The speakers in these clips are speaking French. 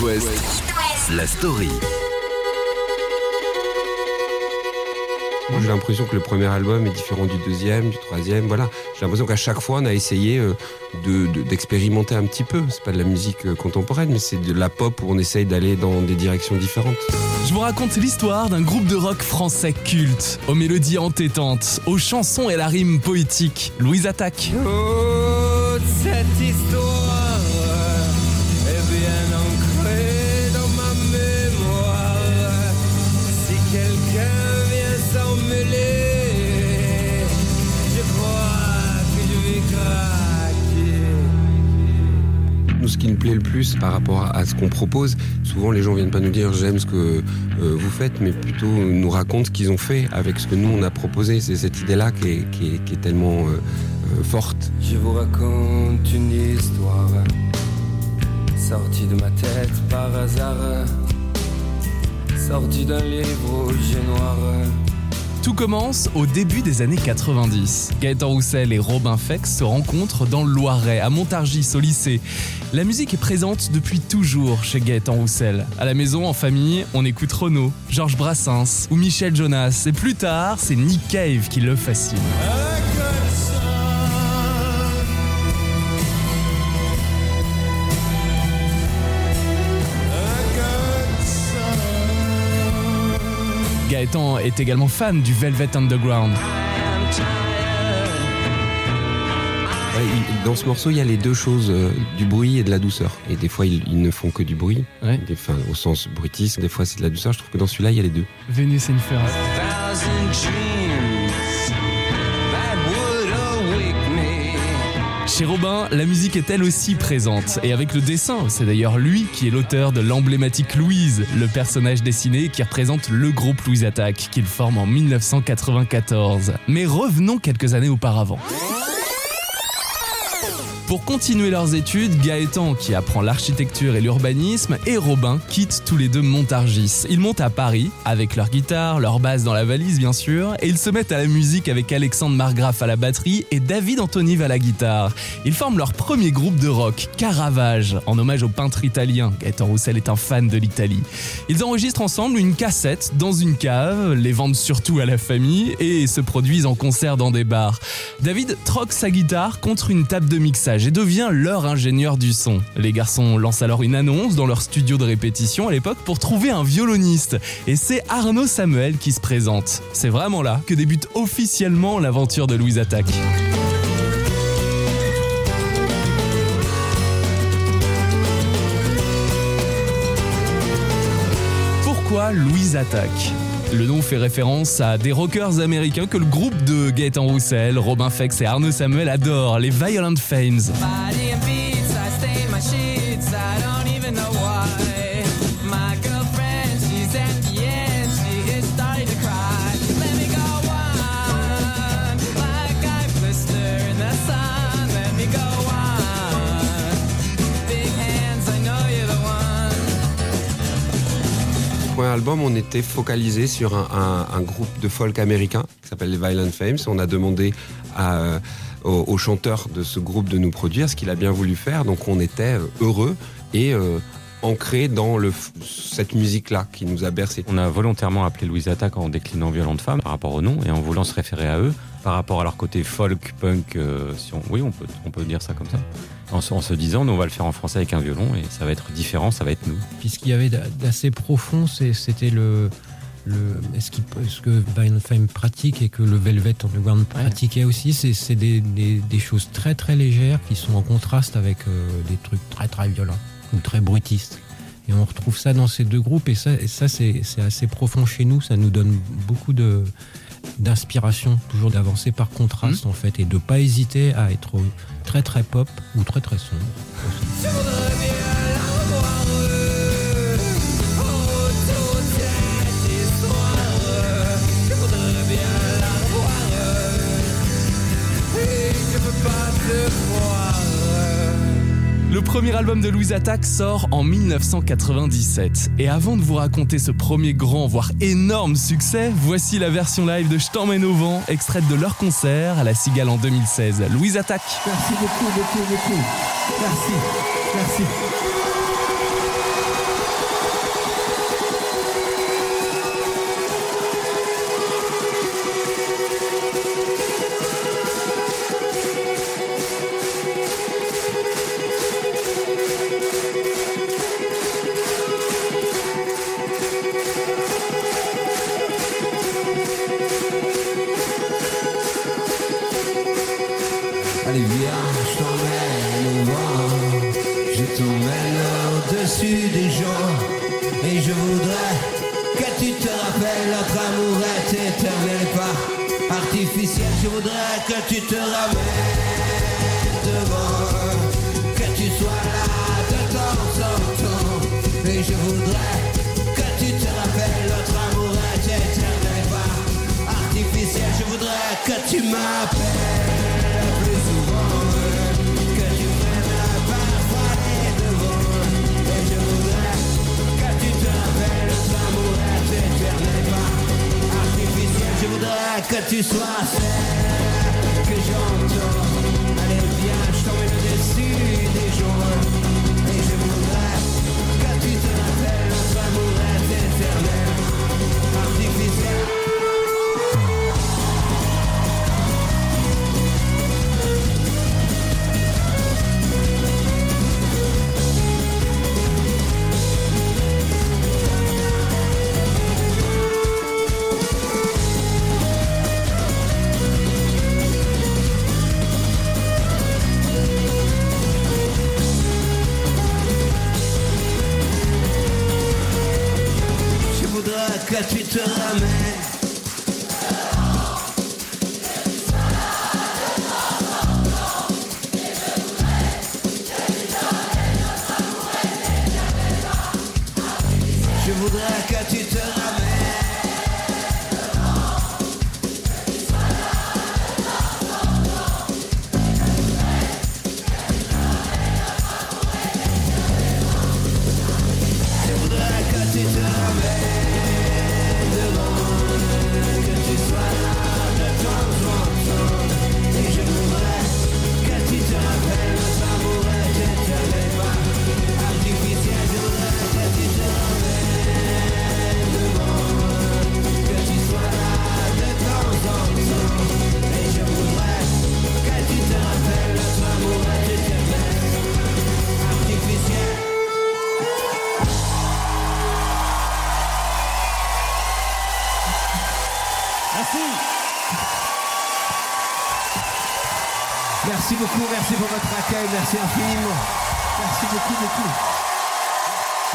West, la story. J'ai l'impression que le premier album est différent du deuxième, du troisième. Voilà, j'ai l'impression qu'à chaque fois, on a essayé euh, de- de- d'expérimenter un petit peu. C'est pas de la musique euh, contemporaine, mais c'est de la pop où on essaye d'aller dans des directions différentes. Je vous raconte l'histoire d'un groupe de rock français culte, aux mélodies entêtantes, aux chansons et à la rime poétique. Louise Attaque. Toute cette histoire ce qui nous plaît le plus par rapport à ce qu'on propose, souvent les gens viennent pas nous dire j'aime ce que euh, vous faites, mais plutôt nous racontent ce qu'ils ont fait avec ce que nous on a proposé. C'est cette idée-là qui est, qui qui est tellement euh, euh, forte. Je vous raconte une histoire sortie de ma tête par hasard, sortie d'un livre rouge et noir. Tout commence au début des années 90. Gaëtan Roussel et Robin Fex se rencontrent dans le Loiret, à Montargis, au lycée. La musique est présente depuis toujours chez Gaëtan Roussel. À la maison, en famille, on écoute Renaud, Georges Brassens ou Michel Jonas. Et plus tard, c'est Nick Cave qui le fascine. Gaëtan est également fan du Velvet Underground. Ouais, il- dans ce morceau, il y a les deux choses, euh, du bruit et de la douceur. Et des fois, ils, ils ne font que du bruit, Ouais. des, enfin, au sens bruitiste. Des fois, c'est de la douceur. Je trouve que dans celui-là, il y a les deux. Chez Robin, la musique est elle aussi présente, et avec le dessin, c'est d'ailleurs lui qui est l'auteur de l'emblématique Louise, le personnage dessiné qui représente le groupe Louise Attack, qu'il forme en 1994. Mais revenons quelques années auparavant. Pour continuer leurs études, Gaëtan, qui apprend l'architecture et l'urbanisme, et Robin quittent tous les deux Montargis. Ils montent à Paris, avec leur guitare, leur basse dans la valise bien sûr, et ils se mettent à la musique avec Alexandre Margraf à la batterie et David Antonive à la guitare. Ils forment leur premier groupe de rock, Caravage, en hommage au peintre italien. Gaëtan Roussel est un fan de l'Italie. Ils enregistrent ensemble une cassette dans une cave, les vendent surtout à la famille et se produisent en concert dans des bars. David troque sa guitare contre une table de mixage et devient leur ingénieur du son. Les garçons lancent alors une annonce dans leur studio de répétition à l'époque pour trouver un violoniste. Et c'est Arnaud Samuel qui se présente. C'est vraiment là que débute officiellement l'aventure de Louise Attaque. Pourquoi Louise Attaque? Le nom fait référence à des rockers américains que le groupe de Gaëtan Roussel, Robin Fex et Arnaud Samuel adorent, les Violent Fames. Album, on était focalisé sur un, groupe de folk américain qui s'appelle les Violent Fames. On a demandé euh, au, chanteur de ce groupe de nous produire, ce qu'il a bien voulu faire. Donc on était euh, heureux et euh, ancré dans cette musique-là qui nous a bercé. On a volontairement appelé Louise Attaque en déclinant Violente Femme par rapport au nom et en voulant se référer à eux par rapport à leur côté folk, punk, euh, si oui, on peut dire ça comme ça. En, se- en se disant, nous on va le faire en français avec un violon et ça va être différent, ça va être nous. Puis ce qu'il y avait d'a- d'assez profond, c'était le, le ce, qui, ce que pratique et que le Velvet Underground pratiquait aussi, c'est c'est des, des- des choses très très légères qui sont en contraste avec euh, des trucs très très violents ou très bruitistes. Et on retrouve ça dans ces deux groupes et ça, et ça c'est assez profond chez nous, ça nous donne beaucoup de d'inspiration, toujours d'avancer par contraste en fait et de pas hésiter à être très très pop ou très très sombre. Le premier album de Louise Attaque sort en 1997. Et avant de vous raconter ce premier grand, voire énorme succès, voici la version live de Je t'emmène au vent, extraite de leur concert à la Cigale en 2016. Louise Attaque. Merci beaucoup, beaucoup, beaucoup. Merci, merci. Sois là de temps en temps et je voudrais que tu te rappelles notre amour est éternel pas artificiel. Je voudrais que tu m'appelles plus souvent, que tu prennes parfois les devants. Et je voudrais que tu te rappelles notre amour est éternel pas artificiel. Je voudrais que tu sois celle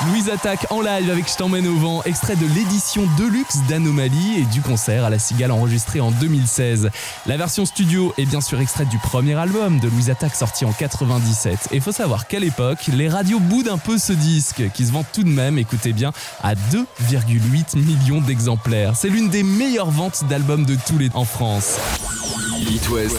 Louise Attaque en live avec Je t'emmène au vent, extrait de l'édition Deluxe d'Anomalie et du concert à la Cigale enregistré en 2016. La version studio est bien sûr extraite du premier album de Louise Attaque sorti en 97. Et faut savoir qu'à l'époque, les radios boudent un peu ce disque, qui se vend tout de même, écoutez bien, à 2,8 millions d'exemplaires. C'est l'une des meilleures ventes d'albums de tous les en France. It West,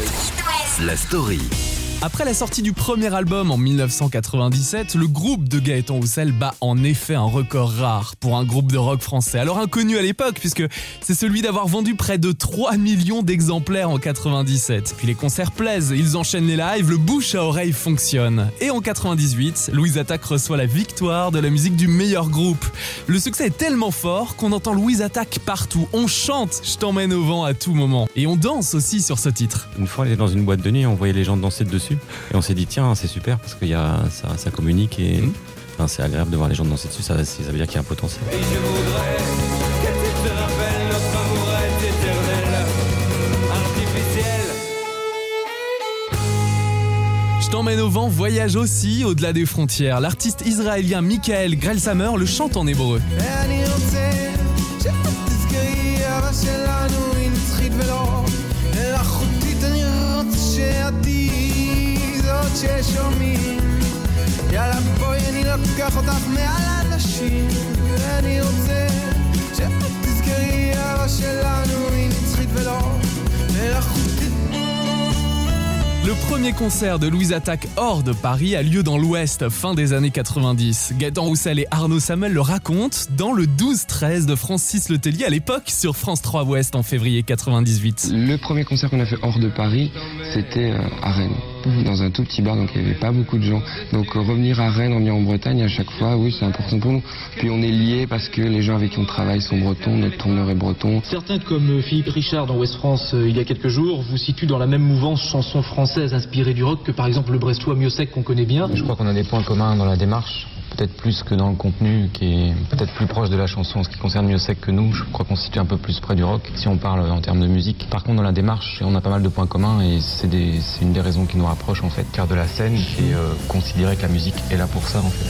la story. Après la sortie du premier album en 1997, le groupe de Gaëtan Roussel bat en effet un record rare pour un groupe de rock français. Alors inconnu à l'époque puisque c'est celui d'avoir vendu près de 3 millions d'exemplaires en 97. Puis les concerts plaisent, ils enchaînent les lives, le bouche à oreille fonctionne. Et en 98, Louise Attaque reçoit la victoire de la musique du meilleur groupe. Le succès est tellement fort qu'on entend Louise Attaque partout. On chante Je t'emmène au vent à tout moment. Et on danse aussi sur ce titre. Une fois, elle est dans une boîte de nuit, on voyait les gens danser dessus. Et on s'est dit, tiens, c'est super parce que y a, ça, communique et mhm. c'est agréable de voir les gens danser dessus. Ça, veut dire qu'il y a un potentiel. Je t'emmène au vent, voyage aussi au-delà des frontières. L'artiste israélien Michael Grelsamer le chante en hébreu. תהיי זאת ששומעים יאללה בואי אני לוקח אותך מעל אנשים ואני רוצה שתזכרי אהבה שלנו היא נצחית ולא מלאכותית Le premier concert de Louise Attaque hors de Paris a lieu dans l'Ouest, fin des années 90. Gaëtan Roussel et Arnaud Samel le racontent dans le 12-13 de Francis Letellier à l'époque sur France 3 Ouest en février 98. Le premier concert qu'on a fait hors de Paris, c'était euh, à Rennes, dans un tout petit bar, donc il n'y avait pas beaucoup de gens. Donc euh, revenir à Rennes, revenir en Bretagne, à chaque fois, oui, c'est important pour nous. Puis on est liés parce que les gens avec qui on travaille sont bretons, notre tourneur est breton. Certains, comme euh, Philippe Richard dans West France euh, il y a quelques jours, vous situent dans la même mouvance chanson française inspirée du rock que par exemple le Brestois Mieux Sec qu'on connaît bien. Je crois qu'on a des points communs dans la démarche. Peut-être plus que dans le contenu, qui est peut-être plus proche de la chanson. En ce qui concerne Mieux Sec que nous, je crois qu'on se situe un peu plus près du rock, si on parle en termes de musique. Par contre, dans la démarche, on a pas mal de points communs et c'est une des raisons qui nous rapproche en fait. Car de la scène, est euh, considérée que la musique est là pour ça en fait.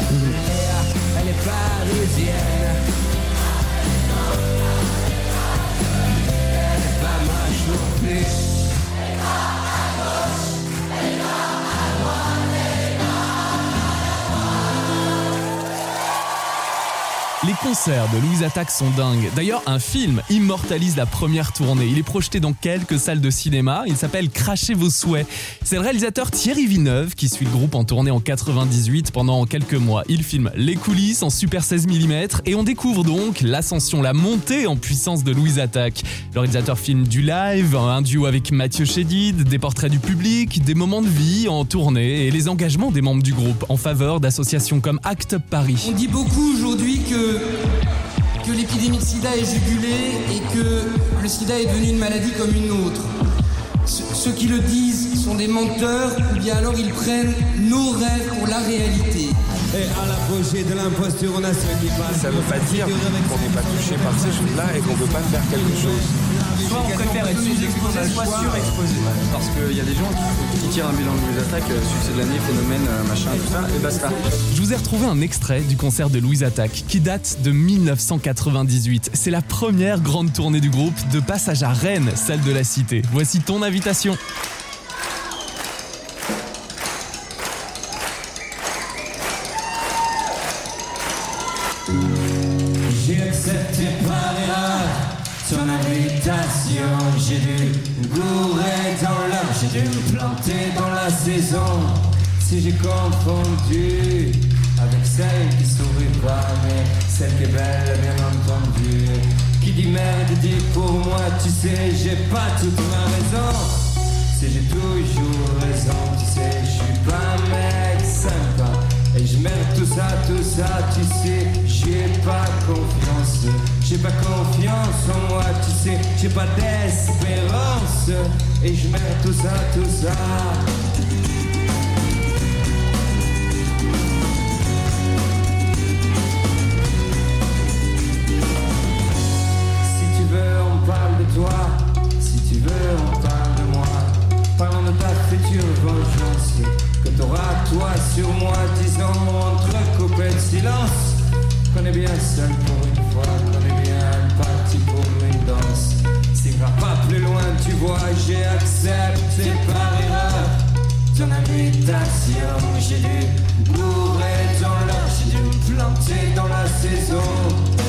Concerts de Louise Attaque sont dingues. D'ailleurs, un film immortalise la première tournée. Il est projeté dans quelques salles de cinéma. Il s'appelle Crachez vos souhaits. C'est le réalisateur Thierry Villeneuve qui suit le groupe en tournée en 98 pendant quelques mois. Il filme les coulisses en super 16 mm et on découvre donc l'ascension, la montée en puissance de Louise Attaque. Le réalisateur filme du live, un duo avec Mathieu Chédid, des portraits du public, des moments de vie en tournée et les engagements des membres du groupe en faveur d'associations comme Act Paris. On dit beaucoup aujourd'hui que, que l'épidémie de sida est jugulée et que le sida est devenu une maladie comme une autre. Ce- Ceux qui le disent sont des menteurs ou bien alors ils prennent nos rêves pour la réalité. Et à l'apogée de l'imposture, on a ceux qui passent. Ça veut pas dire qu'on n'est pas touché par ces choses-là et qu'on ne peut pas faire quelque chose. Soit on préfère être sous-exposé, soit surexposé. Parce qu'il y a des gens qui, qui tirent un bilan de Louise Attaque, euh, succès de l'année, phénomène, euh, machin, tout ça, et basta. Je vous ai retrouvé un extrait du concert de Louise Attaque qui date de 1998. C'est la première grande tournée du groupe de passage à Rennes, salle de la Cité. Voici ton invitation. J'ai dû gourer dans l'heure, j'ai dû me planter dans la saison. Si j'ai confondu avec celle qui sourit pas, mais celle qui est belle, bien entendu. Qui dit merde dit pour moi, tu sais, j'ai pas toute ma raison. Si j'ai toujours raison, tu sais, je suis pas un mec sympa. Et je merde tout ça, tout ça, tu sais, j'ai pas confiance. J'ai pas confiance en moi, tu sais, j'ai pas d'espérance. Et je merde tout ça, tout ça. Si tu veux, on parle de toi. Si tu veux, on parle de moi. Parlons de ta future vengeance. T'auras toi sur moi, disons entre coupés de silence. Qu'on est bien seul pour une fois, qu'on est bien parti pour une danse. Va pas plus loin, tu vois, j'ai accepté par erreur ton invitation. J'ai dû bourrer dans l'heure, j'ai dû me planter dans la saison.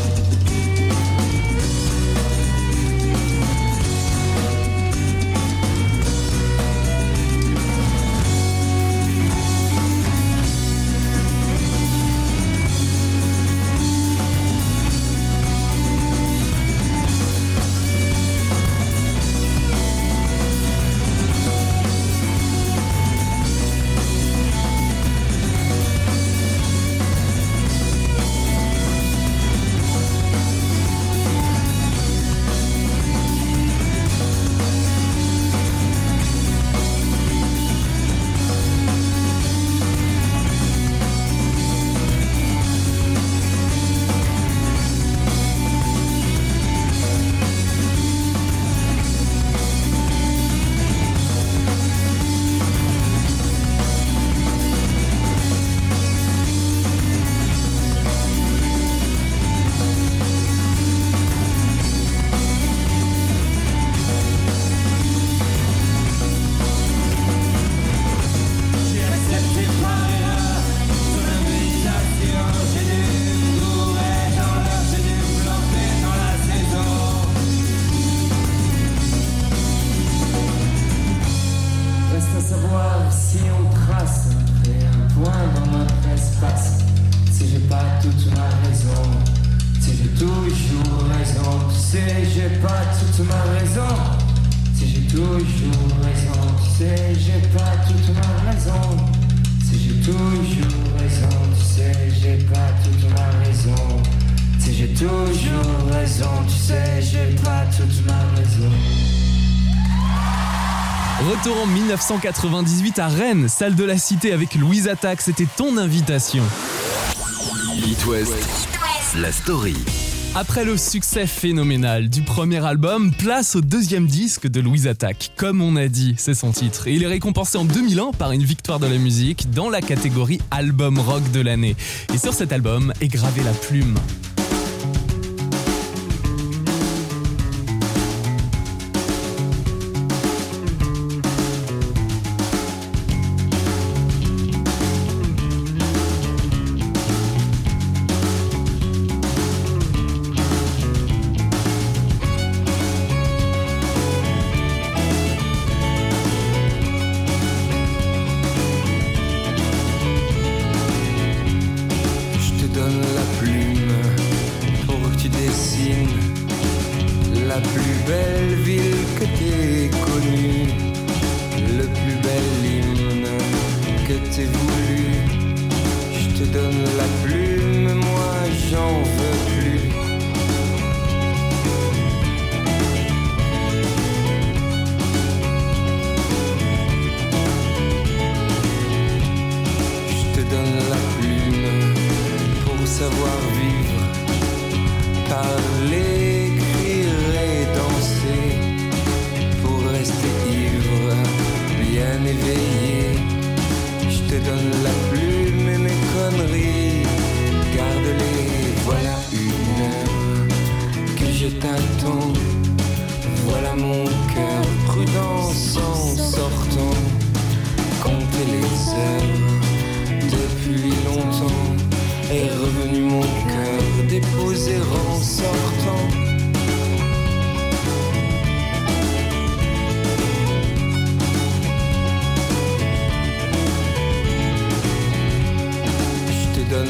1998 à Rennes, salle de la Cité avec Louise Attaque. C'était ton invitation. It West, la story. Après le succès phénoménal du premier album, place au deuxième disque de Louise Attaque. Comme on a dit, c'est son titre. Et il est récompensé en 2001 par une victoire de la musique dans la catégorie album rock de l'année. Et sur cet album est gravée la plume.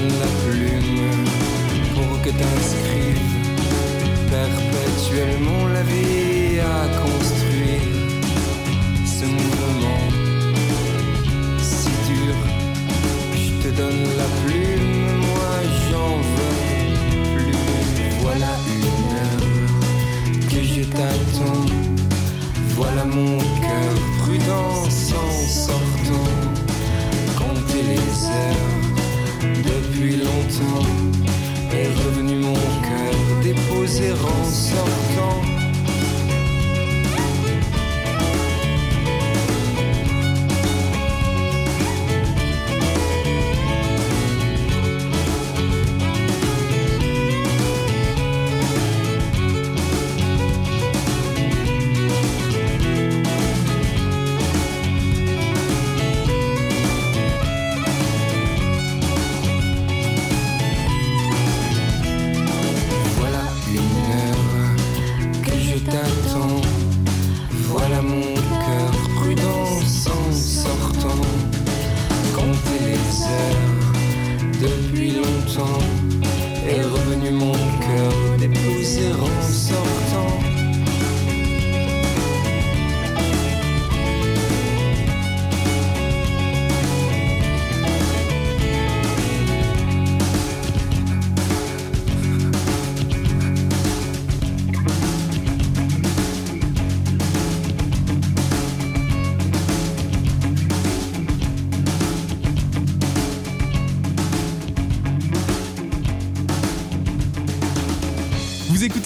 La plume pour que t'inscrives perpétuellement la vie à construire. Ce mouvement si dur je te donne la plume, moi j'en veux plus. Voilà une heure que je t'attends. Voilà mon cœur prudent en sortant. Compter les heures depuis longtemps. Est revenu mon cœur déposé en sortant.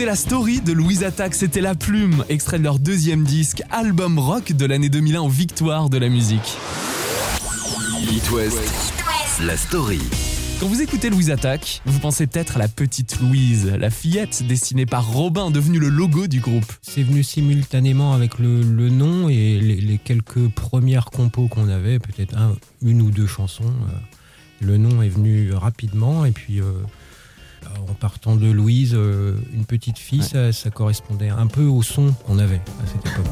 Écoutez la story de Louise Attaque, c'était La Plume, extrait de leur deuxième disque, album rock de l'année 2001 en victoire de la musique. It West, la story. Quand vous écoutez Louise Attaque, vous pensez peut-être à la petite Louise, la fillette dessinée par Robin, devenue le logo du groupe. C'est venu simultanément avec le, le nom et les, les quelques premières compos qu'on avait, peut-être un- une ou deux chansons. euh, le nom est venu rapidement et puis euh, en partant de Louise, euh, une petite fille, ça, ça correspondait un peu au son qu'on avait à cette époque.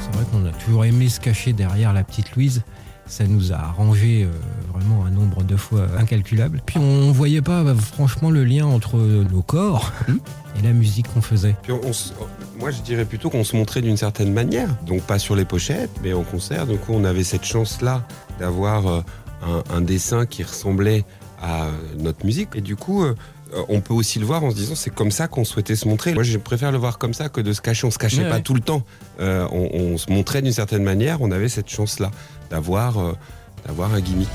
C'est vrai qu'on a toujours aimé se cacher derrière la petite Louise. Ça nous a arrangé euh, vraiment un nombre de fois incalculable. Puis on voyait pas bah, franchement le lien entre nos corps et la musique qu'on faisait. Puis on- on se- moi, je dirais plutôt qu'on se montrait d'une certaine manière. Donc, pas sur les pochettes, mais en concert. Donc, on avait cette chance-là d'avoir euh, un, un dessin qui ressemblait à notre musique. Et du coup, euh, euh, on peut aussi le voir en se disant c'est comme ça qu'on souhaitait se montrer. Moi, je préfère le voir comme ça que de se cacher. On se cachait Ouais, pas ouais. tout le temps. Euh, on, on se montrait d'une certaine manière. On avait cette chance-là d'avoir euh, d'avoir un gimmick.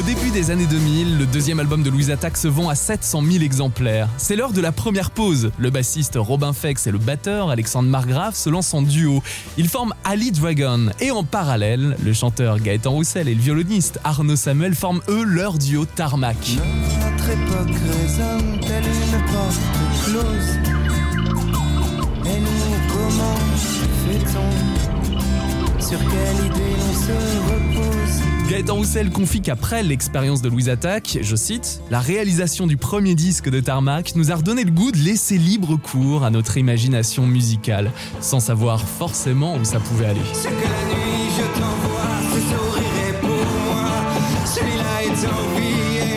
Au début des années 2000, le deuxième album de Louise Attaque se vend à 700 000 exemplaires. C'est l'heure de la première pause. Le bassiste Robin Fex et le batteur Alexandre Margrave se lancent en duo. Ils forment Ali Dragon. Et en parallèle, le chanteur Gaëtan Roussel et le violoniste Arnaud Samuel forment eux leur duo Tarmac. Et nous, comment fait-on? Sur quelle idée l'on se repose? Gaëtan Roussel confie qu'après l'expérience de Louise Attaque, je cite, la réalisation du premier disque de Tarmac nous a redonné le goût de laisser libre cours à notre imagination musicale, sans savoir forcément où ça pouvait aller. Celui-là est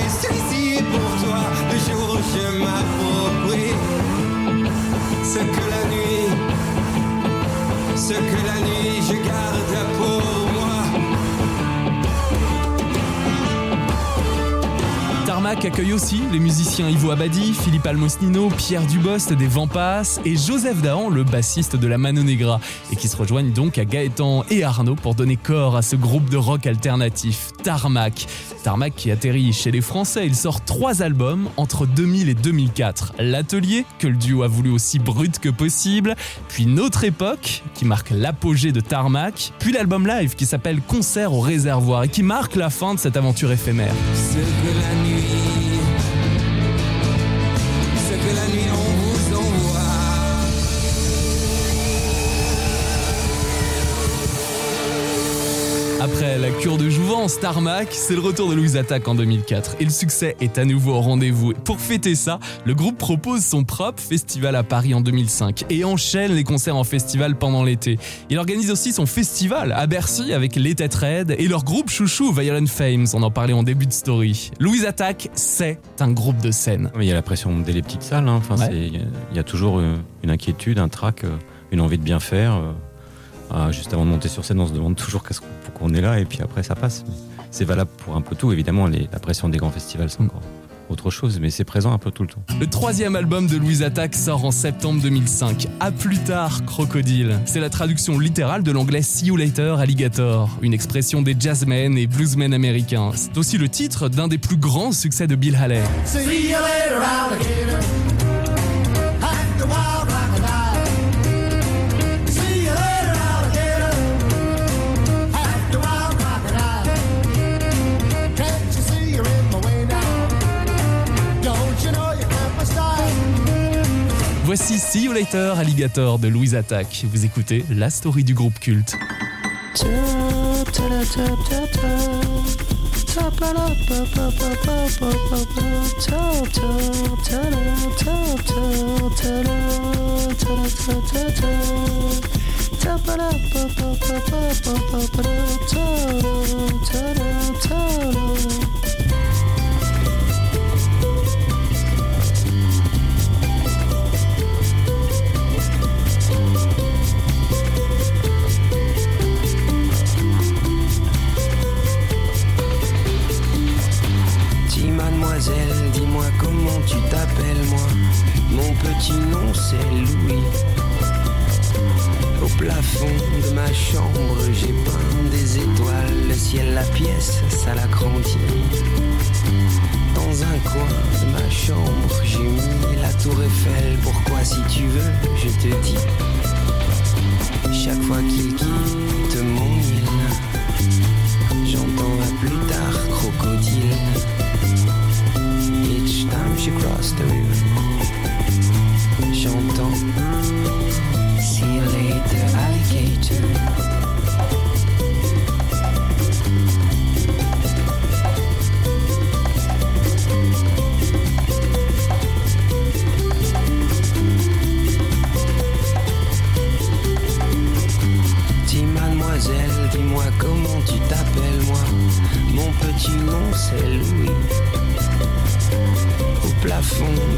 celui-ci est pour toi. Le jour où je m'approprie Accueille aussi les musiciens Ivo Abadi, Philippe Almosnino, Pierre Dubost des Vampas et Joseph Dahan, le bassiste de la Mano Negra, et qui se rejoignent donc à Gaëtan et Arnaud pour donner corps à ce groupe de rock alternatif, Tarmac. Tarmac qui atterrit chez les Français, il sort trois albums entre 2000 et 2004. L'Atelier, que le duo a voulu aussi brut que possible, puis Notre Époque, qui marque l'apogée de Tarmac, puis l'album live qui s'appelle Concert au réservoir et qui marque la fin de cette aventure éphémère. Après la cure de jouvence, Tarmac, c'est le retour de Louise Attaque en 2004 et le succès est à nouveau au rendez-vous. Pour fêter ça, le groupe propose son propre festival à Paris en 2005 et enchaîne les concerts en festival pendant l'été. Il organise aussi son festival à Bercy avec les Têtes Raides et leur groupe chouchou Violent Fames, on en parlait en début de story. Louise Attaque, c'est un groupe de scène. Il y a la pression dès les petites salles. hein. Enfin, Ouais. c'est- il y a- il y a toujours euh, une inquiétude, un trac, euh, une envie de bien faire. euh. Ah, juste avant de monter sur scène, on se demande toujours qu'est-ce qu'on- pourquoi on est là, et puis après ça passe. C'est valable pour un peu tout. Évidemment, les- la pression des grands festivals, c'est encore autre chose, mais c'est présent un peu tout le temps. Le troisième album de Louise Attaque sort en septembre 2005. À plus tard, Crocodile. C'est la traduction littérale de l'anglais See You Later, Alligator, une expression des jazzmen et bluesmen américains. C'est aussi le titre d'un des plus grands succès de Bill Haley. See you later, alligator. Voici See You Alligator de Louise Attaque. Vous écoutez la story du groupe culte. Dis-moi comment tu t'appelles moi. Mon petit nom c'est Louis. Au plafond de ma chambre, j'ai peint des étoiles. Le ciel, la pièce, ça l'agrandit. Dans un coin de ma chambre, j'ai mis la tour Eiffel. Pourquoi, si tu veux, je te dis. Chaque fois qu'il quitte mon île, j'entends à plus tard crocodile. She crossed the river, j'entends See you later, alligator. Dis-moi comment tu t'appelles moi. Mon petit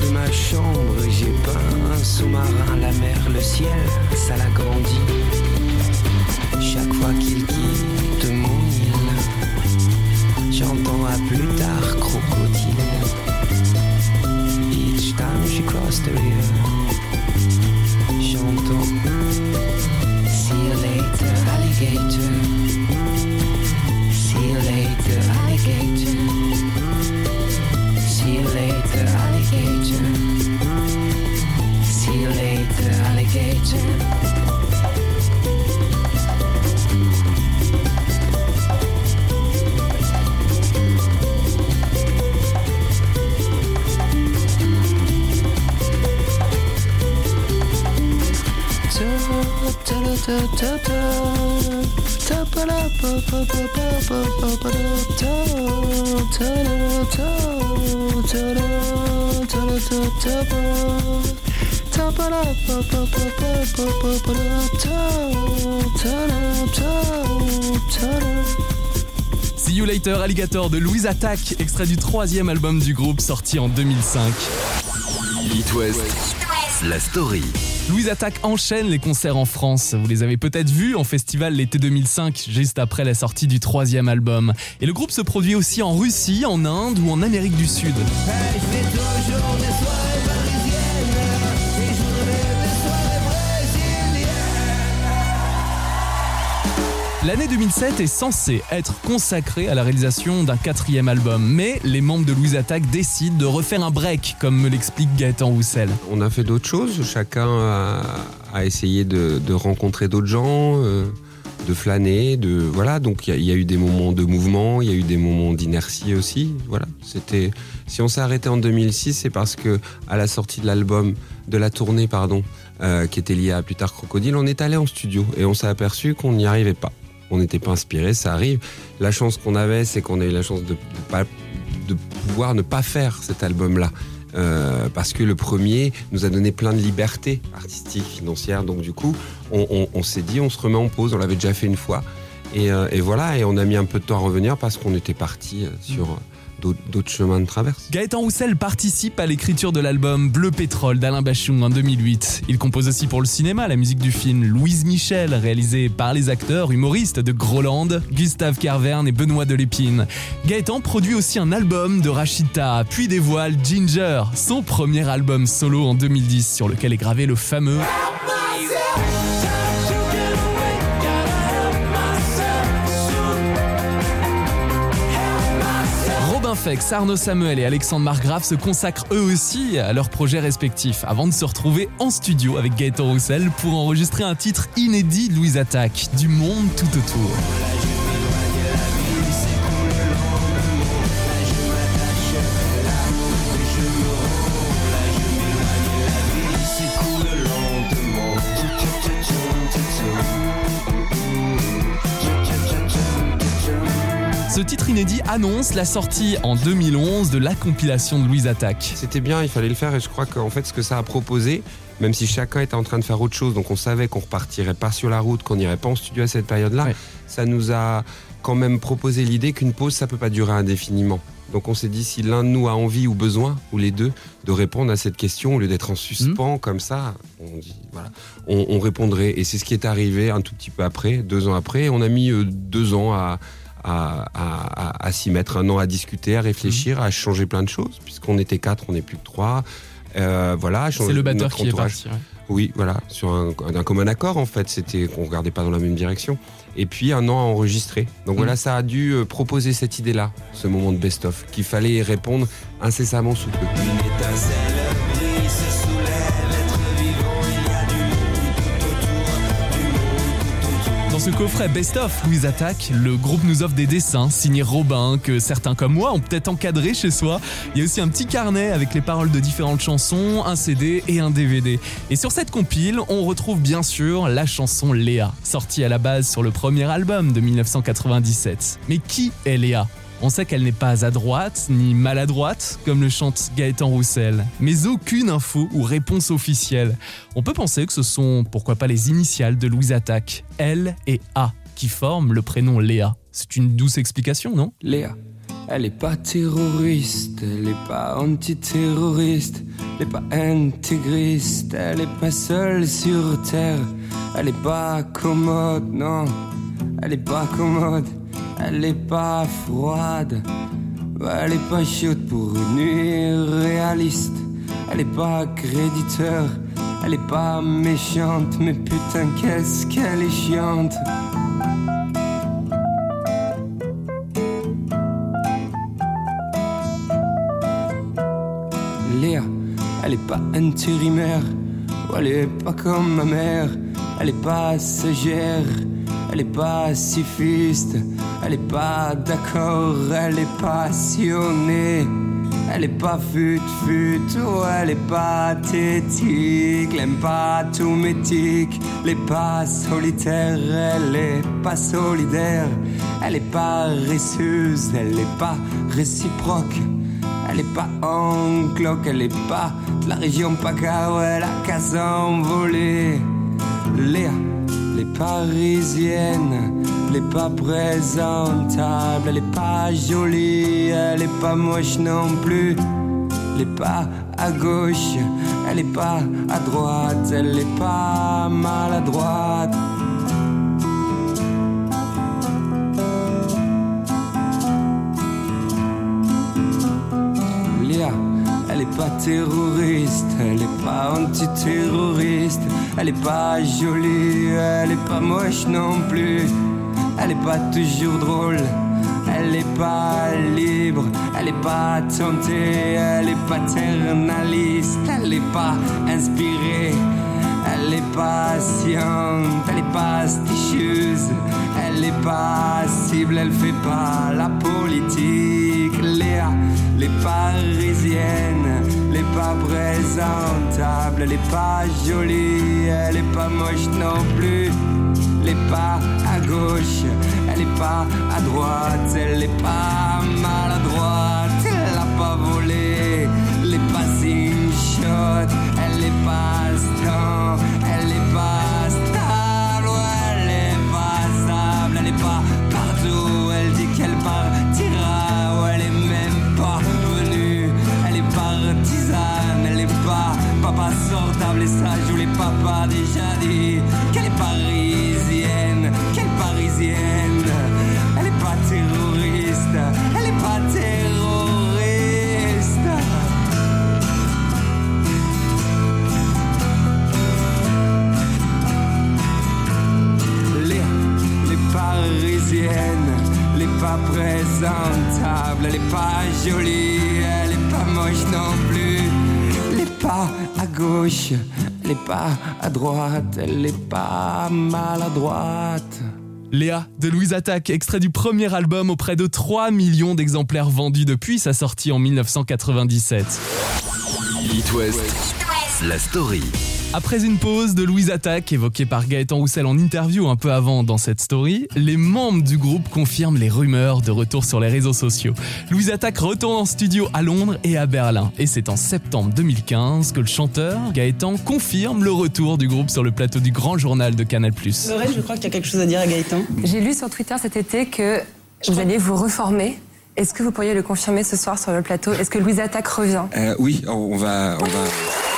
de ma chambre, j'ai peint un sous-marin, la mer, le ciel, ça l'agrandit. Chaque fois qu'il quitte mon île, j'entends à plus tard crocodile. See you later, alligator. See You Later Alligator de Louise Attack, extrait du troisième album du groupe sorti en 2005. It West, la story. Louise Attack enchaîne les concerts en France. Vous les avez peut-être vus en festival l'été 2005, juste après la sortie du troisième album. Et le groupe se produit aussi en Russie, en Inde ou en Amérique du Sud. Hey, L'année 2007 est censée être consacrée à la réalisation d'un quatrième album, mais les membres de Louise Attack décident de refaire un break, comme me l'explique Gaëtan Roussel. On a fait d'autres choses. Chacun a, essayé de, rencontrer d'autres gens, euh, de flâner, de voilà. Donc il y a- il y, a eu des moments de mouvement, il y a eu des moments d'inertie aussi. Voilà. C'était. Si on s'est arrêté en 2006, c'est parce que à la sortie de l'album, de la tournée, pardon, euh, qui était liée à plus tard Crocodile, on est allé en studio et on s'est aperçu qu'on n'y arrivait pas. On n'était pas inspiré, ça arrive. La chance qu'on avait, c'est qu'on a eu la chance de, pas- de pouvoir ne pas faire cet album-là. Euh, parce que le premier nous a donné plein de liberté artistique, financière. Donc du coup, on, s'est dit, on se remet en pause. On l'avait déjà fait une fois. Et, euh, et voilà, et on a mis un peu de temps à revenir parce qu'on était parti euh, sur d'autres chemins de traverse. Gaëtan Roussel participe à l'écriture de l'album Bleu Pétrole d'Alain Bachung en 2008. Il compose aussi pour le cinéma la musique du film Louise Michel, réalisé par les acteurs humoristes de Groland, Gustave Carverne et Benoît Delépine. Gaëtan produit aussi un album de Rachita, puis dévoile Ginger, son premier album solo en 2010 sur lequel est gravé le fameux Arnaud Samuel et Alexandre Margrave se consacrent eux aussi à leurs projets respectifs avant de se retrouver en studio avec Gaëtan Roussel pour enregistrer un titre inédit Louise Attaque, Du monde tout autour. Ce titre inédit annonce la sortie en 2011 de la compilation de Louise Attaque. C'était bien, il fallait le faire et je crois qu'en fait ce que ça a proposé, même si chacun était en train de faire autre chose, donc on savait qu'on repartirait pas sur la route, qu'on n'irait pas en studio à cette période-là, ça nous a quand même proposé l'idée qu'une pause ça peut pas durer indéfiniment. Donc on s'est dit si l'un de nous a envie ou besoin, ou les deux, de répondre à cette question au lieu d'être en suspens comme ça, on dit voilà, on, on répondrait. Et c'est ce qui est arrivé un tout petit peu après, deux ans après. On a mis euh, deux ans à à, à- à- à s'y mettre, un an à discuter, à réfléchir, à changer plein de choses, puisqu'on était quatre, on n'est plus que trois. Euh, voilà, C'est le batteur notre qui est entourage. parti. ouais. Oui, voilà, sur un, un commun accord en fait, c'était qu'on regardait pas dans la même direction. Et puis un an à enregistrer. Donc voilà, ça a dû euh, proposer cette idée-là, ce moment de best-of, qu'il fallait y répondre incessamment sous peu. Une étincelle Dans ce coffret Best of Louise Attaque, le groupe nous offre des dessins signés Robin que certains comme moi ont peut-être encadrés chez soi. Il y a aussi un petit carnet avec les paroles de différentes chansons, un CD et un DVD. Et sur cette compile, on retrouve bien sûr la chanson Léa, sortie à la base sur le premier album de 1997. Mais qui est Léa? On sait qu'elle n'est pas à droite ni maladroite, comme le chante Gaëtan Roussel, mais aucune info ou réponse officielle. On peut penser que ce sont, pourquoi pas, les initiales de Louise Attaque, L et A, qui forment le prénom Léa. C'est une douce explication, non? Léa. Elle est pas terroriste, elle est pas antiterroriste, elle est pas intégriste, elle est pas seule sur terre, elle est pas commode, non, elle est pas commode, elle est pas froide, elle est pas chaude pour une nuit réaliste, elle est pas créditeur, elle est pas méchante, mais putain qu'est-ce qu'elle est chiante. Léa, elle est pas intérimaire, elle est pas comme ma mère, elle est pas sagère, elle est pas pacifiste, elle est pas d'accord, elle est passionnée, elle est pas fut fut, ou elle est pathétique, elle aime pas tout métique, elle est pas solitaire, elle est pas solidaire, elle est pas récieuse, elle est pas réciproque. Elle est pas en cloque, elle est pas de la région PACA, elle a qu'à s'envoler. Léa, les parisienne, elle est pas présentable, elle est pas jolie, elle est pas moche non plus. Elle est pas à gauche, elle est pas à droite, elle est pas maladroite. Léa, elle est pas terroriste, elle est pas antiterroriste, elle est pas jolie, elle est pas moche non plus, elle est pas toujours drôle, elle est pas libre, elle est pas tentée, elle est paternaliste, elle est pas inspirée. Elle est patiente, elle est pasticheuse, elle est passible, elle fait pas la politique. Léa, les parisiennes, elle est pas présentable, elle est pas jolie, elle est pas moche non plus. Elle est pas à gauche, elle est pas à droite, elle est pas maladroite, elle a pas volé, elle est pas une shot, elle est pas star, elle est pas stable, elle est pas stable, elle est pas partout, elle dit qu'elle partira, ouais, elle est même pas venue, elle est partisane, elle est pas papa sortable et ça je vous l'ai papa déjà dit, présentable, elle est pas jolie, elle est pas moche non plus. Elle est pas à gauche, elle est pas à droite, elle est pas maladroite. Léa de Louise Attaque, extrait du premier album auprès de 3 millions d'exemplaires vendus depuis sa sortie en 1997. It West, la story. Après une pause de Louise Attaque évoquée par Gaëtan Roussel en interview un peu avant dans cette story, les membres du groupe confirment les rumeurs de retour sur les réseaux sociaux. Louise Attaque retourne en studio à Londres et à Berlin. Et c'est en septembre 2015 que le chanteur Gaëtan confirme le retour du groupe sur le plateau du grand journal de Canal+. Lorraine, je crois que tu as quelque chose à dire à Gaëtan. J'ai lu sur Twitter cet été que vous alliez vous reformer. Est-ce que vous pourriez le confirmer ce soir sur le plateau? Est-ce que Louise Attaque revient? Euh, oui, on va, on va.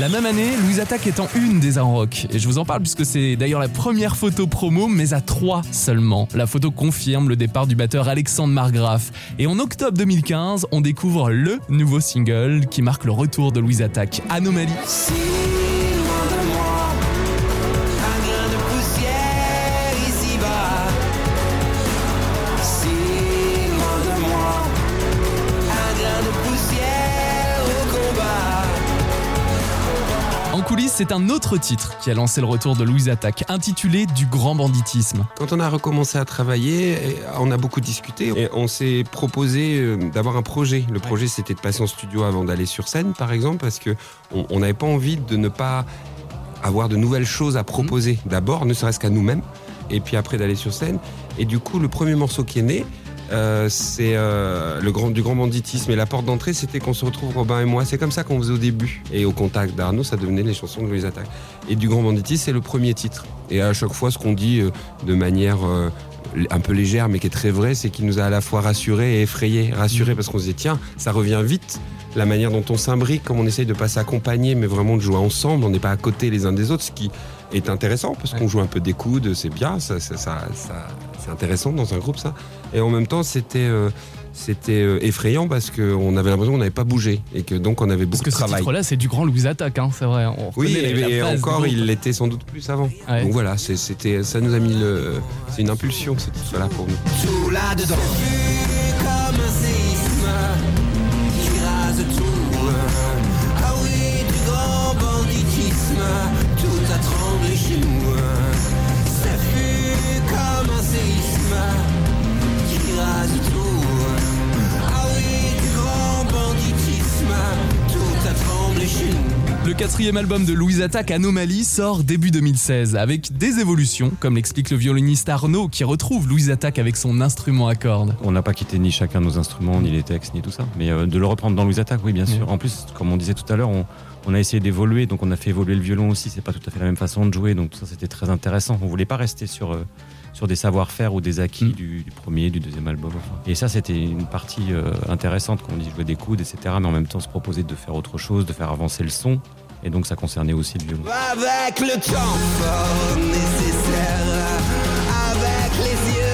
La même année, Louise Attaque est en une des Arts Rock. Et je vous en parle puisque c'est d'ailleurs la première photo promo, mais à trois seulement. La photo confirme le départ du batteur Alexandre Margraf. Et en octobre 2015, on découvre le nouveau single qui marque le retour de Louise Attaque, Anomalie. C'est un autre titre qui a lancé le retour de Louise Attaque, intitulé Du grand banditisme. Quand on a recommencé à travailler, eh, on a beaucoup discuté et on s'est proposé euh, d'avoir un projet. Le projet, c'était de passer en studio avant d'aller sur scène, par exemple, parce que on on n'avait pas envie de ne pas avoir de nouvelles choses à proposer. D'abord, ne serait-ce qu'à nous-mêmes, et puis après d'aller sur scène. Et du coup, le premier morceau qui est né, euh, c'est euh, le grand, du grand banditisme. Et la porte d'entrée, c'était qu'on se retrouve Robin et moi. C'est comme ça qu'on faisait au début. Et au contact d'Arnaud, ça devenait les chansons de Louise Attaque. Et du grand banditisme, c'est le premier titre. Et à chaque fois, ce qu'on dit euh, de manière un peu légère, mais qui est très vraie, c'est qu'il nous a à la fois rassurés et effrayés. Rassurés parce qu'on se dit, tiens, ça revient vite. La manière dont on s'imbrique, comme on essaye de pas s'accompagner, mais vraiment de jouer ensemble, on n'est pas à côté les uns des autres, ce qui est intéressant parce qu'on joue un peu des coudes, c'est bien, ça, ça, ça- ça- c'est intéressant dans un groupe ça. Et en même temps, c'était euh, c'était euh, effrayant parce qu'on avait l'impression qu'on n'avait pas bougé et que donc on avait beaucoup Parce que de ce travail. titre-là, c'est du grand Louis Attaque, hein, c'est vrai. On Oui, et, la encore, il l'était sans doute plus avant. Ouais. Donc voilà, c'était, ça nous a mis le, c'est une impulsion ce titre-là pour nous. tout là-dedans. Comme séisme qui rase tout. Ah oui, du grand banditisme, tout a tremblé chez nous. Le quatrième album de Louise Attaque, Anomalie, sort début 2016, avec des évolutions, comme l'explique le violoniste Arnaud, qui retrouve Louise Attaque avec son instrument à cordes. On n'a pas quitté ni chacun nos instruments, ni les textes, ni tout ça. Mais euh, de le reprendre dans Louis Attaque, oui, bien sûr. En plus, comme on disait tout à l'heure, on, on a essayé d'évoluer, donc on a fait évoluer le violon aussi. C'est pas tout à fait la même façon de jouer, donc tout ça c'était très intéressant. On voulait pas rester sur euh, sur des savoir-faire ou des acquis du, du premier, du deuxième album. enfin. Et ça, c'était une partie euh, intéressante quand on dit jouer des coudes, etc. Mais en même temps, se proposer de faire autre chose, de faire avancer le son. Et donc, ça concernait aussi le violon. Avec le temps fort nécessaire, avec les yeux.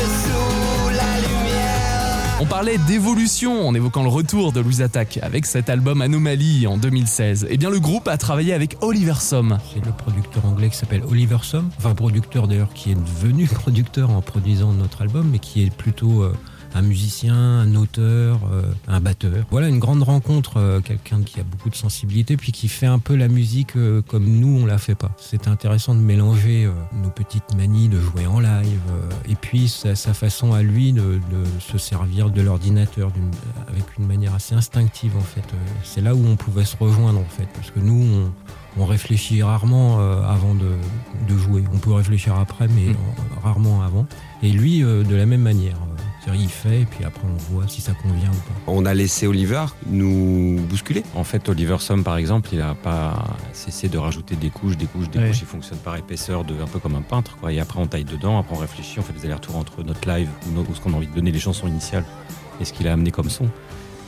On parlait d'évolution en évoquant le retour de Louise Attaque avec cet album Anomalie en 2016. Eh bien, le groupe a travaillé avec Oliver Somme. C'est le producteur anglais qui s'appelle Oliver Somme, enfin producteur d'ailleurs qui est devenu producteur en produisant notre album, mais qui est plutôt euh, un musicien, un auteur, euh, un batteur. Voilà une grande rencontre, euh, quelqu'un qui a beaucoup de sensibilité, puis qui fait un peu la musique euh, comme nous on la fait pas. C'est intéressant de mélanger nos petites manies de jouer en live, et puis sa, sa façon à lui de, de se servir de l'ordinateur avec une manière assez instinctive en fait. C'est là où on pouvait se rejoindre en fait, parce que nous on, on réfléchit rarement avant de, de jouer. On peut réfléchir après, mais euh, rarement avant. Et lui, de la même manière. C'est-à-dire, il fait, et puis après, on voit si ça convient ou pas. On a laissé Oliver nous bousculer. En fait, Oliver Somme, par exemple, il a pas cessé de rajouter des couches, des couches, des Ouais. couches. Il fonctionne par épaisseur, de, un peu comme un peintre. Quoi. Et après, on taille dedans, après, on réfléchit, on fait des allers-retours entre notre live ou ce qu'on a envie de donner, les chansons initiales, et ce qu'il a amené comme son.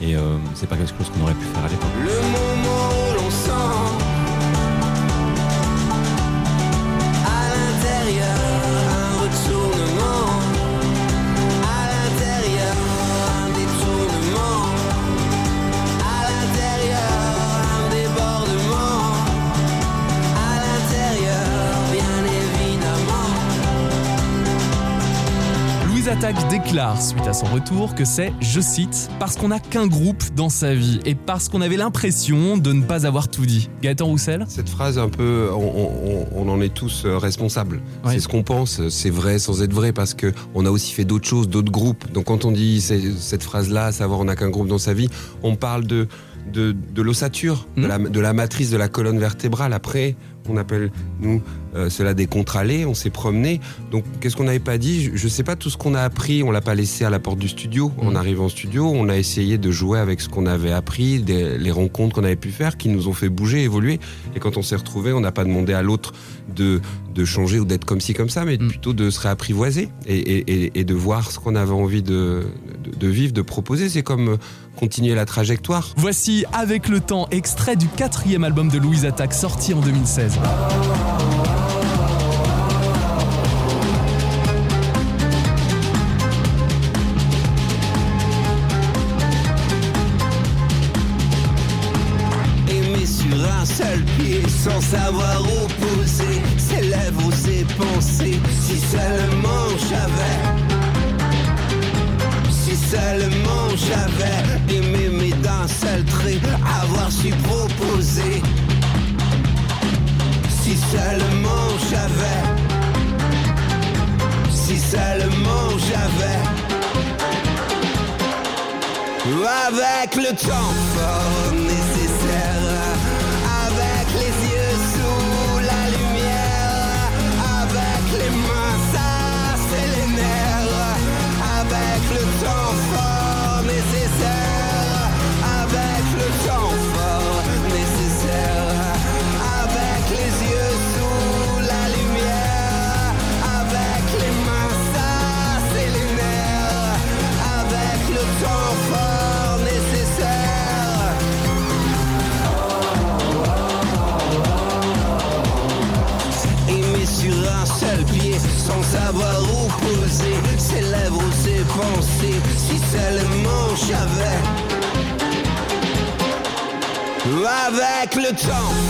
Et euh, c'est pas quelque chose qu'on aurait pu faire à l'époque. Attaque déclare, suite à son retour, que c'est, je cite, parce qu'on n'a qu'un groupe dans sa vie et parce qu'on avait l'impression de ne pas avoir tout dit. Gaëtan Roussel? Cette phrase, un peu, on, on- on en est tous euh, responsables. C'est ce qu'on pense, c'est vrai sans être vrai, parce que on a aussi fait d'autres choses, d'autres groupes. Donc quand on dit cette phrase-là, savoir on n'a qu'un groupe dans sa vie, on parle de de, de l'ossature, de, la, de la matrice de la colonne vertébrale. Après, on appelle nous euh, cela des contre-allées. On s'est promené. Donc qu'est-ce qu'on n'avait pas dit? Je ne sais pas tout ce qu'on a appris. On l'a pas laissé à la porte du studio. En arrivant au studio, on a essayé de jouer avec ce qu'on avait appris, des- les rencontres qu'on avait pu faire, qui nous ont fait bouger, évoluer. Et quand on s'est retrouvé, on n'a pas demandé à l'autre de, de changer ou d'être comme ci, comme ça, mais plutôt de se réapprivoiser et, et- et- et de voir ce qu'on avait envie de, de, de vivre, de proposer. C'est comme euh, continuer la trajectoire. Voici Avec le temps, extrait du quatrième album de Louise Attaque sorti en 2016. Aimer sur un seul pied sans savoir où seulement j'avais, si seulement j'avais. Avec le temps Avec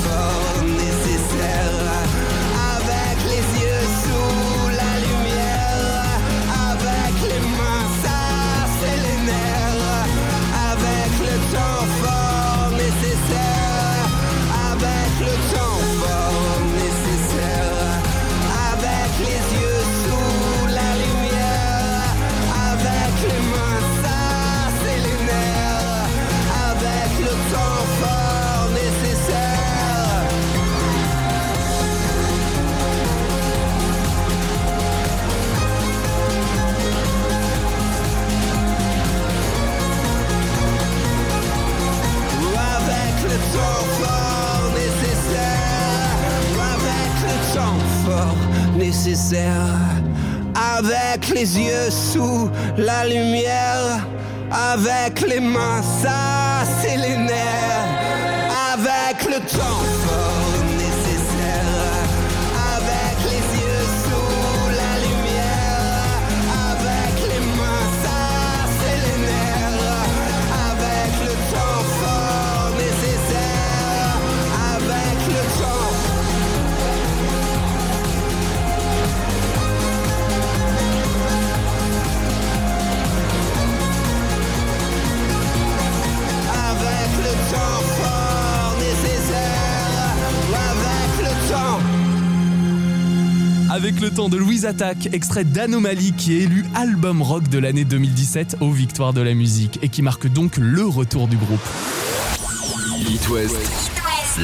Louise Attaque, extrait d'Anomalie qui est élu album rock de l'année 2017 aux Victoires de la musique et qui marque donc le retour du groupe.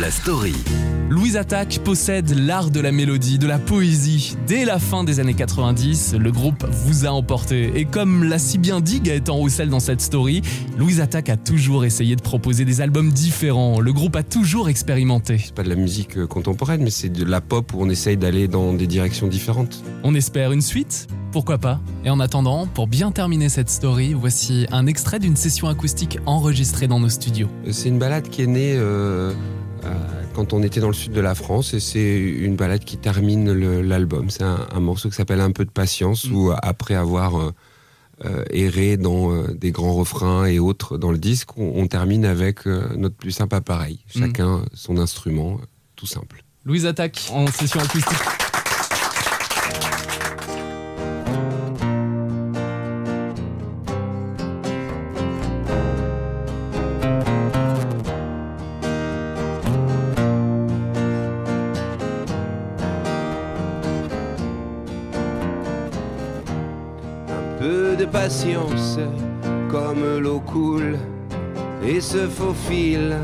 La story. Louise Attaque possède l'art de la mélodie, de la poésie. Dès la fin des années 90, le groupe vous a emporté. Et comme l'a si bien dit Gaëtan Roussel dans cette story, Louise Attaque a toujours essayé de proposer des albums différents. Le groupe a toujours expérimenté. C'est pas de la musique euh, contemporaine, mais c'est de la pop où on essaye d'aller dans des directions différentes. On espère une suite Pourquoi pas Et en attendant, pour bien terminer cette story, voici un extrait d'une session acoustique enregistrée dans nos studios. C'est une balade qui est née euh, euh, quand on était dans le sud de la France et c'est une balade qui termine l'album. C'est un, un morceau qui s'appelle Un peu de patience où après avoir euh, euh, erré dans euh, des grands refrains et autres dans le disque, on, on termine avec euh, notre plus simple appareil. Mm. Chacun son instrument, euh, tout simple. Louise Attaque en session acoustique. Se faufile.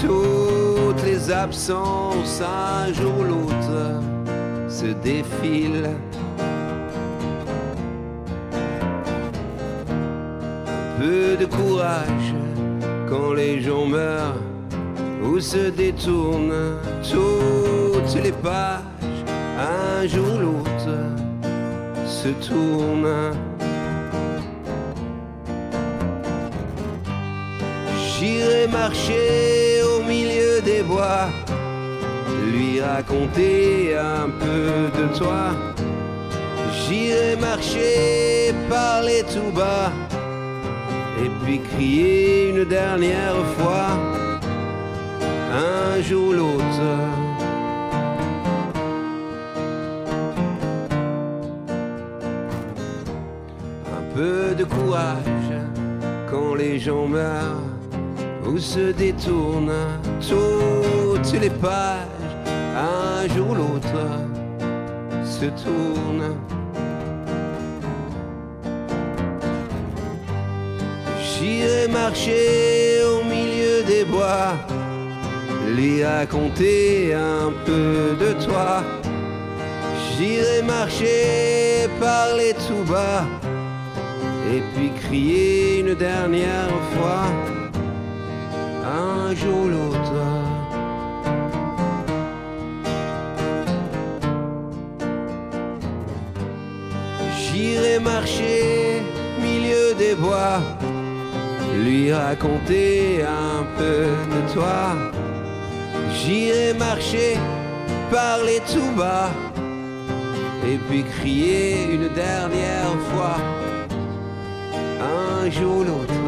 Toutes les absences, un jour ou l'autre, se défilent. Peu de courage quand les gens meurent ou se détournent. Toutes les pages, un jour ou l'autre, se tournent. Marcher au milieu des bois, lui raconter un peu de toi. J'irai marcher, parler tout bas, et puis crier une dernière fois, un jour ou l'autre. Un peu de courage quand les gens meurent ou se détournent toutes les pages, un jour ou l'autre se tournent. J'irai marcher au milieu des bois, lui raconter un peu de toi. J'irai marcher, parler tout bas, et puis crier une dernière fois jour ou l'autre. J'irai marcher milieu des bois, lui raconter un peu de toi. J'irai marcher, parler tout bas, et puis crier une dernière fois. Un jour ou l'autre.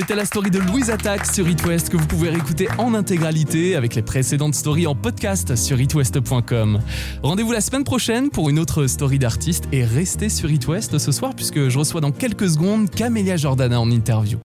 C'était la story de Louise Attaque sur It West que vous pouvez réécouter en intégralité avec les précédentes stories en podcast sur itwest.com. Rendez-vous la semaine prochaine pour une autre story d'artiste et restez sur It West ce soir puisque je reçois dans quelques secondes Camélia Jordana en interview.